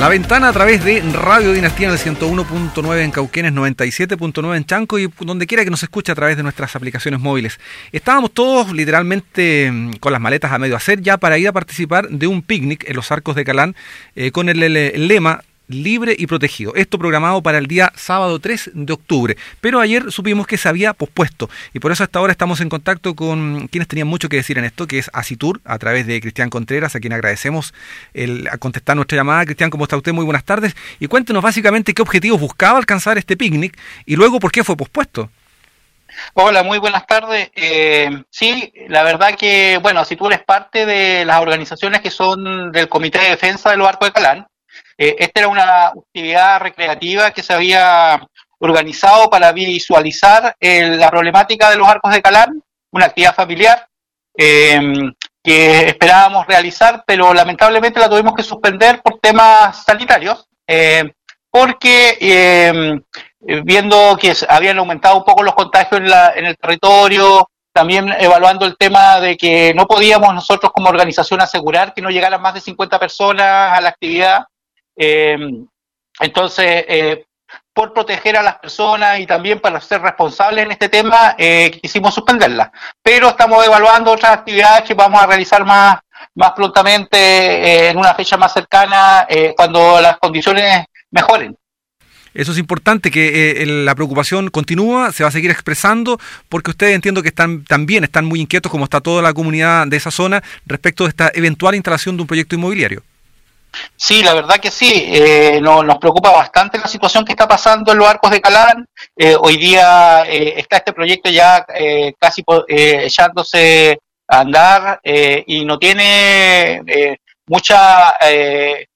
La ventana a través de Radio Dinastía en el 101.9 en Cauquenes, 97.9 en Chanco y donde quiera que nos escuche a través de nuestras aplicaciones móviles. Estábamos todos literalmente mm, con las maletas a medio hacer ya para ir a participar de un picnic en los arcos de Calán eh, con el lema libre y protegido. Esto programado para el día sábado 3 de octubre. Pero ayer supimos que se había pospuesto y por eso hasta ahora estamos en contacto con quienes tenían mucho que decir en esto, que es Asitur, a través de Cristian Contreras, a quien agradecemos el, contestar nuestra llamada. Cristian, ¿cómo está usted? Muy buenas tardes. Y cuéntenos básicamente qué objetivos buscaba alcanzar este picnic y luego por qué fue pospuesto. Hola, muy buenas tardes. Eh, sí, la verdad que, bueno, Asitur es parte de las organizaciones que son del Comité de Defensa del Barco de Calán eh, esta era una actividad recreativa que se había organizado para visualizar eh, la problemática de los arcos de Calán, una actividad familiar em, que esperábamos realizar, pero lamentablemente la tuvimos que suspender por temas sanitarios, em, porque em, viendo que habían aumentado un poco los contagios en, en el territorio, también evaluando el tema de que no podíamos nosotros como organización asegurar que no llegaran más de 50 personas a la actividad, eh, entonces, eh, por proteger a las personas y también para ser responsables en este tema, eh, quisimos suspenderla. Pero estamos evaluando otras actividades que vamos a realizar más, más prontamente en una fecha más cercana cuando las condiciones mejoren. Eso es importante, que la preocupación continúa, se va a seguir expresando, porque ustedes entiendo que están también están muy inquietos, como está toda la comunidad de esa zona, respecto de esta eventual instalación de un proyecto inmobiliario. Sí, la verdad que sí. Eh, nos preocupa bastante la situación que está pasando en los arcos de Calán. Eh, hoy día eh, está este proyecto ya casi echándose a andar y no tiene mucha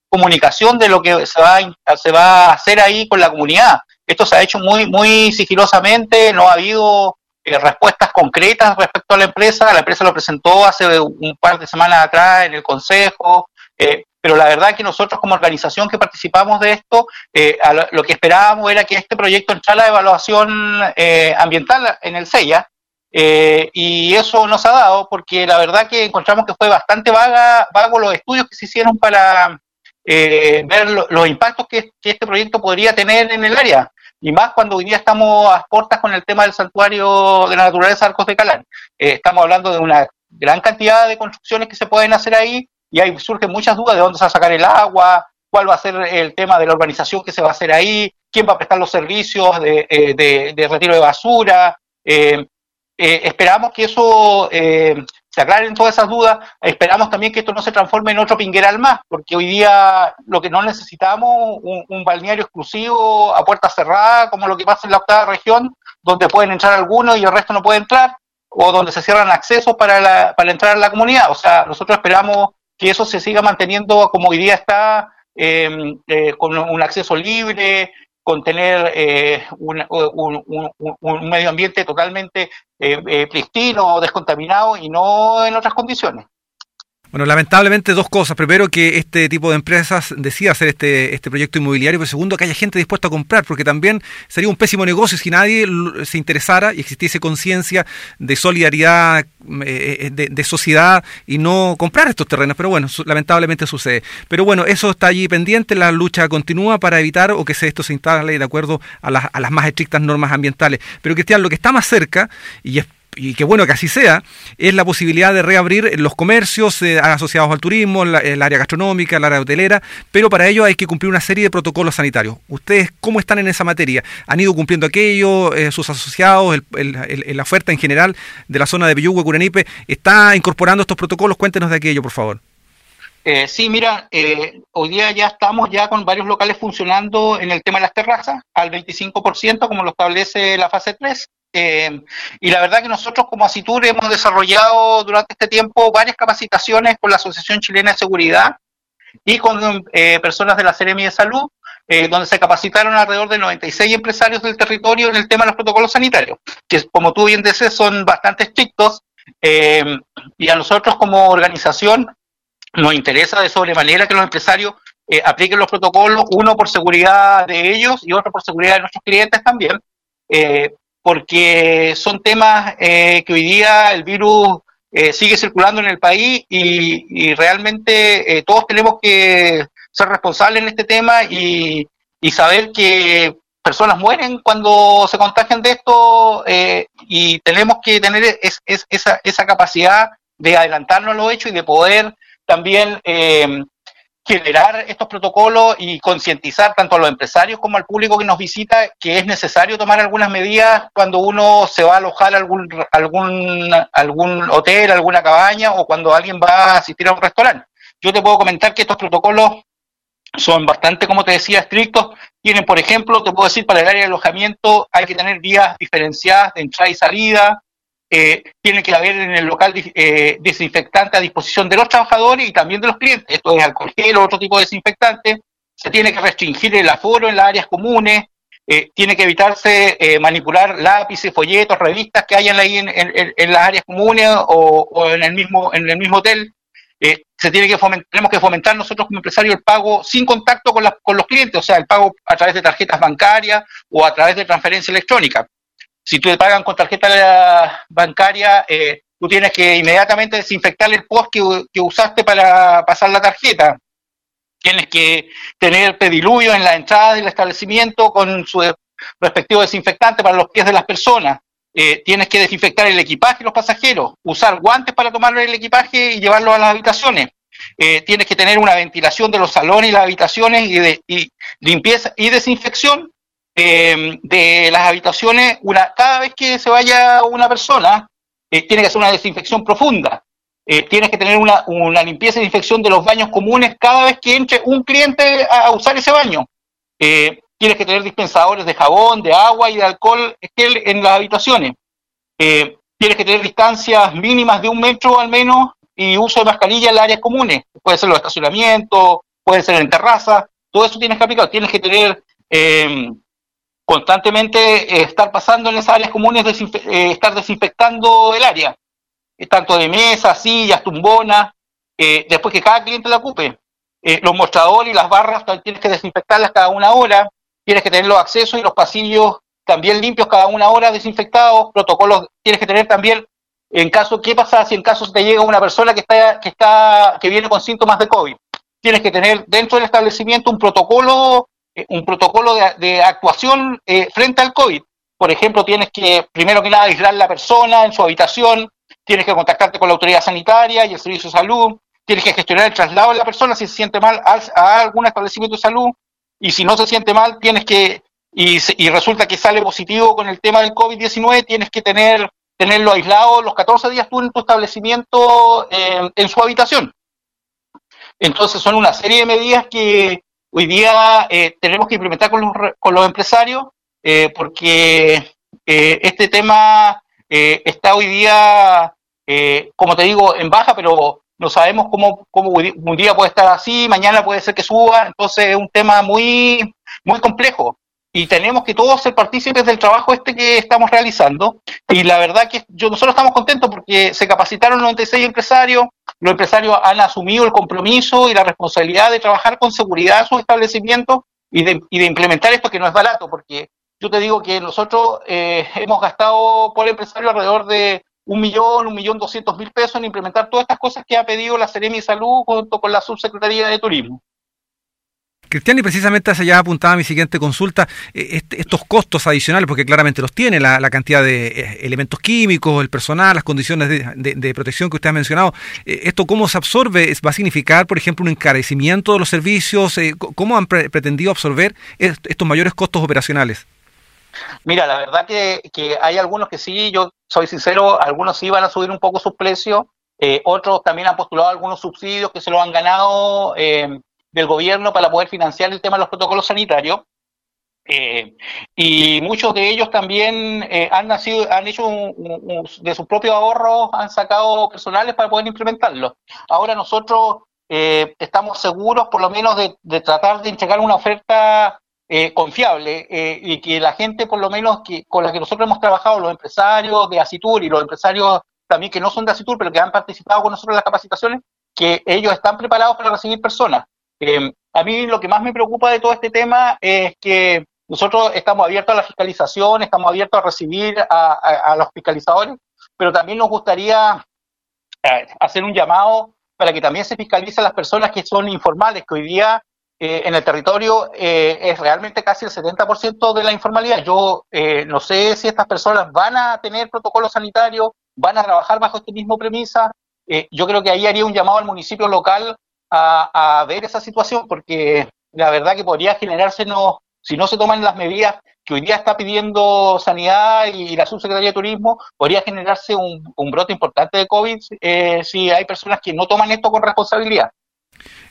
comunicación de lo que se va, se va a hacer ahí con la comunidad. Esto se ha hecho muy, muy sigilosamente, no ha habido respuestas concretas respecto a la empresa. La empresa lo presentó hace un par de semanas atrás en el Consejo. Eh, pero la verdad que nosotros como organización que participamos de esto, eh, lo que esperábamos era que este proyecto entrara a evaluación eh, ambiental en el CEIA, eh, y eso nos ha dado porque la verdad que encontramos que fue bastante vaga, vago los estudios que se hicieron para ver los impactos que, este proyecto podría tener en el área, y más cuando hoy día estamos a puertas con el tema del santuario de la naturaleza Arcos de Calán. estamos hablando de una gran cantidad de construcciones que se pueden hacer ahí, y ahí surgen muchas dudas de dónde se va a sacar el agua, cuál va a ser el tema de la urbanización que se va a hacer ahí, quién va a prestar los servicios de, eh, retiro de basura. Eh, eh, esperamos que eso se aclaren todas esas dudas. Esperamos también que esto no se transforme en otro pingueral más, porque hoy día lo que no necesitamos, un, un balneario exclusivo a puerta cerrada, como lo que pasa en la octava región, donde pueden entrar algunos y el resto no puede entrar, o donde se cierran accesos para, la, para entrar a la comunidad. O sea, nosotros esperamos que eso se siga manteniendo como hoy día está, em, eh, con un acceso libre, con tener eh, un, medio ambiente totalmente eh, pristino, descontaminado y no en otras condiciones. Bueno, lamentablemente dos cosas. Primero, que este tipo de empresas decida hacer este, este proyecto inmobiliario, pero segundo, que haya gente dispuesta a comprar, porque también sería un pésimo negocio si nadie se interesara y existiese conciencia de solidaridad, eh, de, de, sociedad y no comprar estos terrenos. Pero bueno, lamentablemente sucede. Pero bueno, eso está allí pendiente, la lucha continúa para evitar o que esto se instale de acuerdo a las, a las más estrictas normas ambientales. Pero Cristian, lo que está más cerca, y es y qué bueno que así sea, es la posibilidad de reabrir los comercios eh, asociados al turismo, el área gastronómica, el área hotelera, pero para ello hay que cumplir una serie de protocolos sanitarios. ¿Ustedes cómo están en esa materia? ¿Han ido cumpliendo aquello? Eh, ¿Sus asociados, la oferta en general de la zona de Piyugue, Curanipe, está incorporando estos protocolos? Cuéntenos de aquello, por favor. Eh, sí, mira, hoy día ya estamos ya con varios locales funcionando en el tema de las terrazas al 25%, como lo establece la fase 3. Eh, y la verdad que nosotros como Asitur hemos desarrollado durante este tiempo varias capacitaciones con la Asociación Chilena de Seguridad y con eh, personas de la Seremi de Salud, eh, donde se capacitaron alrededor de 96 empresarios del territorio en el tema de los protocolos sanitarios, que como tú bien dices son bastante estrictos y a nosotros como organización nos interesa de sobremanera que los empresarios apliquen los protocolos, uno por seguridad de ellos y otro por seguridad de nuestros clientes también, porque son temas eh, que hoy día el virus eh, sigue circulando en el país y, realmente eh, todos tenemos que ser responsables en este tema y, saber que personas mueren cuando se contagian de esto eh, y tenemos que tener esa, esa capacidad de adelantarnos los hechos y de poder también eh, generar estos protocolos y concientizar tanto a los empresarios como al público que nos visita que es necesario tomar algunas medidas cuando uno se va a alojar a algún, algún, algún hotel, alguna cabaña o cuando alguien va a asistir a un restaurante. Yo te puedo comentar que estos protocolos son bastante, como te decía, estrictos. Tienen, por ejemplo, te puedo decir, para el área de alojamiento hay que tener vías diferenciadas de entrada y salida, eh, tiene que haber en el local eh, desinfectante a disposición de los trabajadores y también de los clientes. Esto es alcohol gel otro tipo de desinfectante. Se tiene que restringir el aforo en las áreas comunes. Eh, tiene que evitarse manipular lápices, folletos, revistas que hayan ahí en, las áreas comunes o, en el mismo en el mismo hotel. se tiene que tenemos que fomentar nosotros como empresarios el pago sin contacto con, con los clientes, o sea, el pago a través de tarjetas bancarias o a través de transferencia electrónica si tú te pagan con tarjeta bancaria, eh, tú tienes que inmediatamente desinfectar el post que, usaste para pasar la tarjeta. Tienes que tener pediluvio en la entrada del establecimiento con su respectivo desinfectante para los pies de las personas. Eh, tienes que desinfectar el equipaje de los pasajeros, usar guantes para tomar el equipaje y llevarlo a las habitaciones. Eh, tienes que tener una ventilación de los salones y las habitaciones y, de, y limpieza y desinfección eh, de las habitaciones, una, cada vez que se vaya una persona, eh, tiene que hacer una desinfección profunda. Eh, tienes que tener una, una, limpieza y desinfección de los baños comunes cada vez que entre un cliente a, usar ese baño. tienes que tener dispensadores de jabón, de agua y de alcohol en las habitaciones. tienes que tener distancias mínimas de un metro al menos y uso de mascarilla en las áreas comunes. Puede ser los estacionamientos, puede ser en terraza, todo eso tienes que aplicar. Tienes que tener constantemente eh, estar pasando en esas áreas comunes, eh, estar desinfectando el área, eh, tanto de mesas, sillas, tumbonas, después que cada cliente la ocupe. los mostradores y las barras tienes que desinfectarlas cada una hora, tienes que tener los accesos y los pasillos también limpios cada una hora, desinfectados, protocolos tienes que tener también en caso, ¿qué pasa si en caso te llega una persona que está, que está, que viene con síntomas de COVID? Tienes que tener dentro del establecimiento un protocolo eh, un protocolo de, actuación eh, frente al COVID. Por ejemplo, tienes que, primero que nada, aislar la persona en su habitación, tienes que contactarte con la autoridad sanitaria y el servicio de salud, tienes que gestionar el traslado de la persona si se siente mal a, algún establecimiento de salud, y si no se siente mal, tienes que, y, y resulta que sale positivo con el tema del COVID-19, tienes que tener tenerlo aislado los 14 días tú en tu establecimiento eh, en su habitación. Entonces son una serie de medidas que, hoy día eh, tenemos que implementar con los, con los empresarios eh, porque eh, este tema está hoy día, como te digo, en baja, pero no sabemos cómo, cómo un día puede estar así, mañana puede ser que suba, entonces es un tema muy, muy complejo y tenemos que todos ser partícipes del trabajo este que estamos realizando. Y la verdad que yo, nosotros estamos contentos porque se capacitaron 96 empresarios, los empresarios han asumido el compromiso y la responsabilidad de trabajar con seguridad en sus establecimientos y de, y de implementar esto que no es barato, porque yo te digo que nosotros eh, hemos gastado por empresario alrededor de un millón, un millón doscientos mil pesos en implementar todas estas cosas que ha pedido la Seremi Salud junto con la Subsecretaría de Turismo. Cristian, y precisamente hacia allá apuntaba mi siguiente consulta, eh, estos costos adicionales, porque claramente los tiene, la, cantidad de eh, elementos químicos, el personal, las condiciones de, protección que usted ha mencionado, eh, ¿esto cómo se absorbe? ¿Va a significar, por ejemplo, un encarecimiento de los servicios? ¿Cómo han pretendido absorber estos mayores costos operacionales? Mira, la verdad que, hay algunos que sí, yo soy sincero, algunos sí van a subir un poco sus precios, otros también han postulado algunos subsidios que se lo han ganado del gobierno para poder financiar el tema de los protocolos sanitarios. Eh, y muchos de ellos también eh, han nacido, han hecho de sus propios ahorros, han sacado personales para poder implementarlo. Ahora nosotros eh, estamos seguros, por lo menos, de, tratar de entregar una oferta confiable y que la gente, por lo menos, que con la que nosotros hemos trabajado, los empresarios de Asitur y los empresarios también que no son de Asitur, pero que han participado con nosotros en las capacitaciones, que ellos están preparados para recibir personas. Eh, a mí lo que más me preocupa de todo este tema es que nosotros estamos abiertos a la fiscalización, estamos abiertos a recibir a, los fiscalizadores, pero también nos gustaría eh, hacer un llamado para que también se fiscalice a las personas que son informales, que hoy día eh, en el territorio eh, es realmente casi el 70% de la informalidad. Yo no sé si estas personas van a tener protocolos sanitarios, van a trabajar bajo este mismo premisa. yo creo que ahí haría un llamado al municipio local a, ver esa situación, porque la verdad que podría generarse, no, si no se toman las medidas que hoy día está pidiendo Sanidad y la Subsecretaría de Turismo, podría generarse un, brote importante de COVID si hay personas que no toman esto con responsabilidad.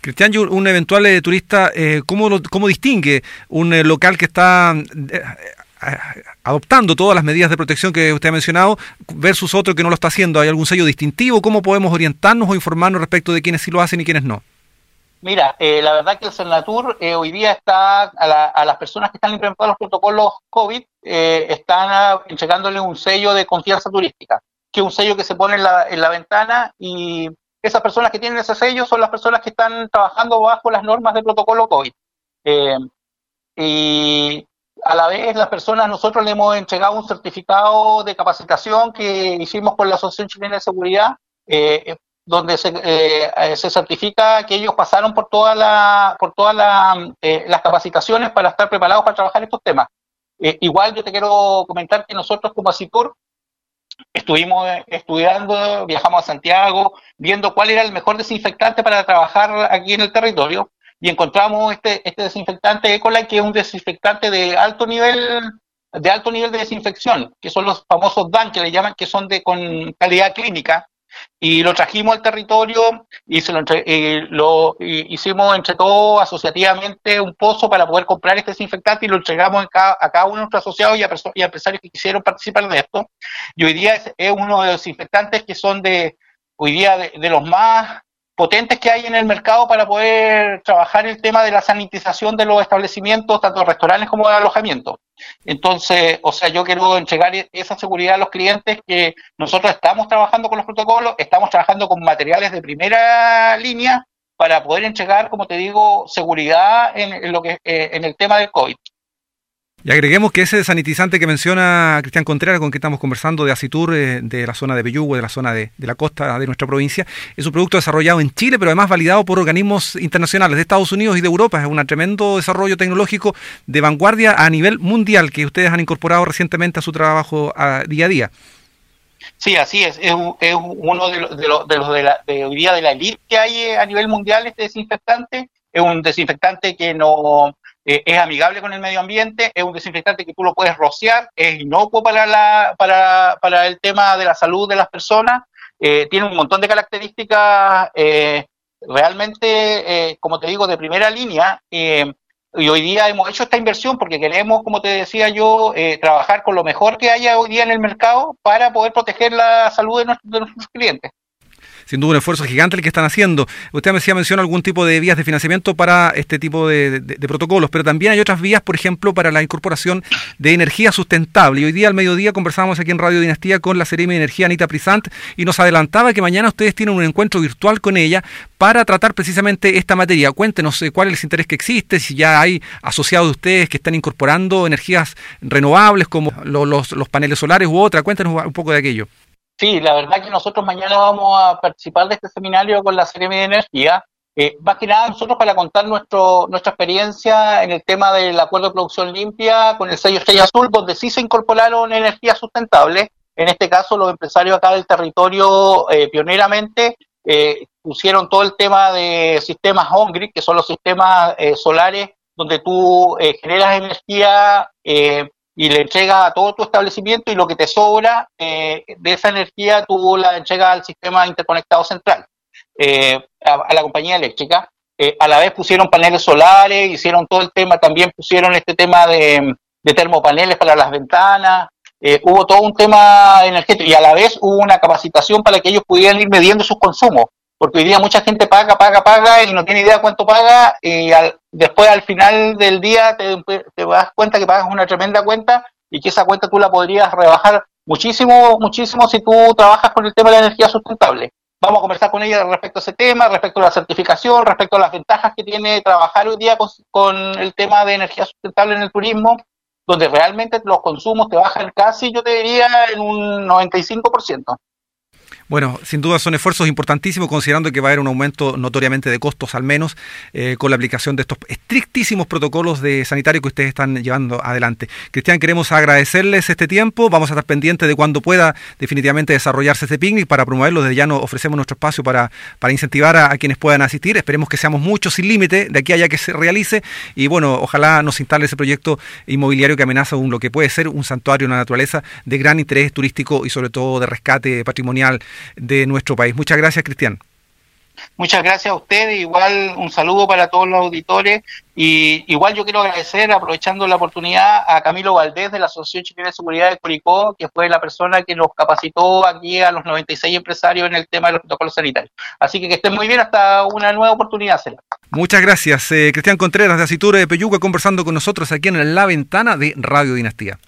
Cristian, un eventual eh, turista, eh, ¿cómo, ¿cómo, distingue un eh, local que está adoptando todas las medidas de protección que usted ha mencionado versus otro que no lo está haciendo? ¿Hay algún sello distintivo? ¿Cómo podemos orientarnos o informarnos respecto de quiénes sí lo hacen y quiénes no? Mira, la verdad que el Senatur hoy día está a, las personas que están implementando los protocolos COVID, están entregándole un sello de confianza turística, que es un sello que se pone en la, en la ventana y esas personas que tienen ese sello son las personas que están trabajando bajo las normas del protocolo COVID. Eh, y a la vez las personas, nosotros le hemos entregado un certificado de capacitación que hicimos con la Asociación Chilena de Seguridad, eh, donde se, eh, se, certifica que ellos pasaron por toda la, por todas las capacitaciones para estar preparados para trabajar estos temas. igual yo te quiero comentar que nosotros como ASICUR Estuvimos estudiando, viajamos a Santiago, viendo cuál era el mejor desinfectante para trabajar aquí en el territorio y encontramos este, este desinfectante Ecolite que es un desinfectante de alto nivel de alto nivel de desinfección, que son los famosos DAN que le llaman, que son de con calidad clínica, y lo trajimos al territorio y se lo, lo hicimos entre todos asociativamente un pozo para poder comprar este desinfectante y lo entregamos a cada, uno de nuestros asociados y a, y empresarios que quisieron participar de esto. Y hoy día es, uno de los desinfectantes que son de hoy día de los más potentes que hay en el mercado para poder trabajar el tema de la sanitización de los establecimientos, tanto restaurantes como de alojamiento. Entonces, o sea, yo quiero entregar esa seguridad a los clientes que nosotros estamos trabajando con los protocolos, estamos trabajando con materiales de primera línea para poder entregar, como te digo, seguridad en, lo que eh, en el tema del COVID. Y agreguemos que ese sanitizante que menciona Cristian Contreras, con que estamos conversando de Asitur, eh, de la zona de Bellugo, de la zona de, la costa de nuestra provincia, es un producto desarrollado en Chile, pero además validado por organismos internacionales de Estados Unidos y de Europa. Es un tremendo desarrollo tecnológico de vanguardia a nivel mundial que ustedes han incorporado recientemente a su trabajo día a día. Sí, así es. Es, uno de los de, los, de, la, de hoy día de la elite que hay eh, a nivel mundial este desinfectante. Es un desinfectante que no eh, es amigable con el medio ambiente, es un desinfectante que tú lo puedes rociar, es inocuo para, la, para, para el tema de la salud de las personas, eh, tiene un montón de características eh, realmente, como te digo, de primera línea. y hoy día hemos hecho esta inversión porque queremos, como te decía yo, trabajar con lo mejor que haya hoy día en el mercado para poder proteger la salud de nuestros clientes sin duda un esfuerzo gigante el que están haciendo. Usted me decía, menciona algún tipo de vías de financiamiento para este tipo de, protocolos, pero también hay otras vías, por ejemplo, para la incorporación de energía sustentable. Y hoy día al mediodía conversamos aquí en Radio Dinastía con la Seremi de Energía Anita Prisant y nos adelantaba que mañana ustedes tienen un encuentro virtual con ella para tratar precisamente esta materia. Cuéntenos eh, cuál es el interés que existe, si ya hay asociados de ustedes que están incorporando energías renovables como los paneles solares u otra. Cuéntenos un poco de aquello. Sí, la verdad que nosotros mañana vamos a participar de este seminario con la Serie de Energía. Eh, más que nada nosotros para contar nuestro, nuestra experiencia en el tema del acuerdo de producción limpia con el sello Estrella Azul, donde sí se incorporaron energías sustentables. En este caso, los empresarios acá del territorio eh, pioneramente eh, pusieron todo el tema de sistemas on-grid, que son los sistemas eh, solares donde tú eh, generas energía eh, y le entrega a todo tu establecimiento y lo que te sobra eh, de esa energía tú la entregas al sistema interconectado central, eh, a, la compañía eléctrica. Eh, a la vez pusieron paneles solares, hicieron todo el tema, también pusieron este tema de, de termopaneles para las ventanas, hubo todo un tema energético y a la vez hubo una capacitación para que ellos pudieran ir midiendo sus consumos porque hoy día mucha gente paga, paga, paga y no tiene idea cuánto paga y después al final del día te, te das cuenta que pagas una tremenda cuenta y que esa cuenta tú la podrías rebajar muchísimo, muchísimo si tú trabajas con el tema de la energía sustentable. Vamos a conversar con ella respecto a ese tema, respecto a la certificación, respecto a las ventajas que tiene trabajar hoy día con, con el tema de energía sustentable en el turismo, donde realmente los consumos te bajan casi, yo te diría, en un 95%. Bueno, sin duda son esfuerzos importantísimos considerando que va a haber un aumento notoriamente de costos al menos eh, con la aplicación de estos estrictísimos protocolos de sanitario que ustedes están llevando adelante. Cristian, queremos agradecerles este tiempo, vamos a estar pendientes de cuando pueda definitivamente desarrollarse este picnic. Para promoverlo, desde ya nos ofrecemos nuestro espacio para, para incentivar a, quienes puedan asistir, esperemos que seamos muchos sin límite de aquí a allá que se realice. Y bueno, ojalá nos instale ese proyecto inmobiliario que amenaza un, lo que puede ser un santuario, una naturaleza de gran interés turístico y sobre todo de rescate patrimonial de nuestro país. Muchas gracias, Cristian. Muchas gracias a ustedes, igual un saludo para todos los auditores y igual yo quiero agradecer, aprovechando la oportunidad, a Camilo Valdés de la Asociación Chilena de Seguridad de Curicó, que fue la persona que nos capacitó aquí a los 96 empresarios en el tema de los protocolos sanitarios. Así que que estén muy bien, hasta una nueva oportunidad. Muchas gracias. Eh, Cristian Contreras de Asiture de Peyuca conversando con nosotros aquí en La Ventana de Radio Dinastía.